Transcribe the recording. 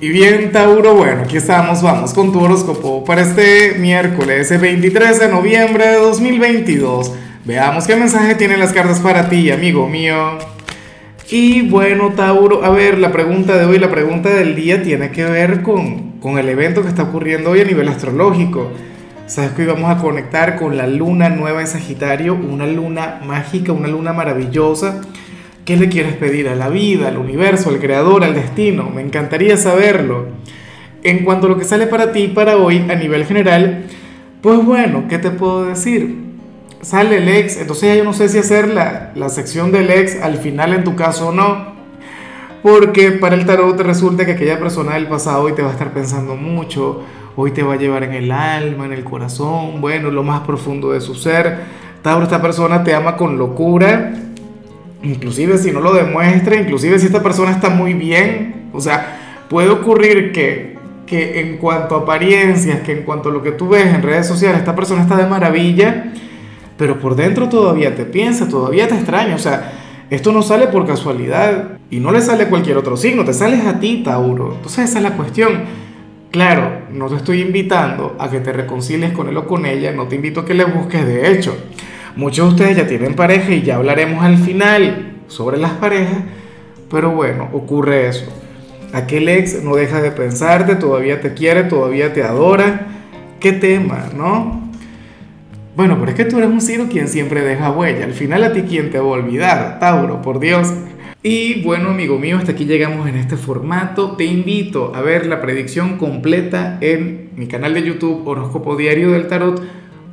Y bien, Tauro, bueno, aquí estamos, vamos con tu horóscopo para este miércoles, el 23 de noviembre de 2022. Veamos qué mensaje tienen las cartas para ti, amigo mío. Y bueno, Tauro, a ver, la pregunta de hoy, la pregunta del día tiene que ver con, con el evento que está ocurriendo hoy a nivel astrológico. Sabes que hoy vamos a conectar con la luna nueva en Sagitario, una luna mágica, una luna maravillosa ¿Qué le quieres pedir a la vida, al universo, al creador, al destino? Me encantaría saberlo. En cuanto a lo que sale para ti para hoy a nivel general, pues bueno, ¿qué te puedo decir? Sale el ex, entonces yo no sé si hacer la, la sección del ex al final en tu caso o no. Porque para el tarot resulta que aquella persona del pasado hoy te va a estar pensando mucho, hoy te va a llevar en el alma, en el corazón, bueno, lo más profundo de su ser. Tauro, esta persona te ama con locura inclusive si no lo demuestra, inclusive si esta persona está muy bien, o sea, puede ocurrir que, que en cuanto a apariencias, que en cuanto a lo que tú ves en redes sociales, esta persona está de maravilla, pero por dentro todavía te piensa, todavía te extraña, o sea, esto no sale por casualidad y no le sale a cualquier otro signo, te sales a ti, Tauro. Entonces esa es la cuestión. Claro, no te estoy invitando a que te reconcilies con él o con ella, no te invito a que le busques de hecho. Muchos de ustedes ya tienen pareja y ya hablaremos al final sobre las parejas, pero bueno, ocurre eso. Aquel ex no deja de pensarte, todavía te quiere, todavía te adora. ¿Qué tema, no? Bueno, pero es que tú eres un Ciro quien siempre deja huella. Al final a ti quien te va a olvidar, Tauro, por Dios. Y bueno, amigo mío, hasta aquí llegamos en este formato. Te invito a ver la predicción completa en mi canal de YouTube Horóscopo Diario del Tarot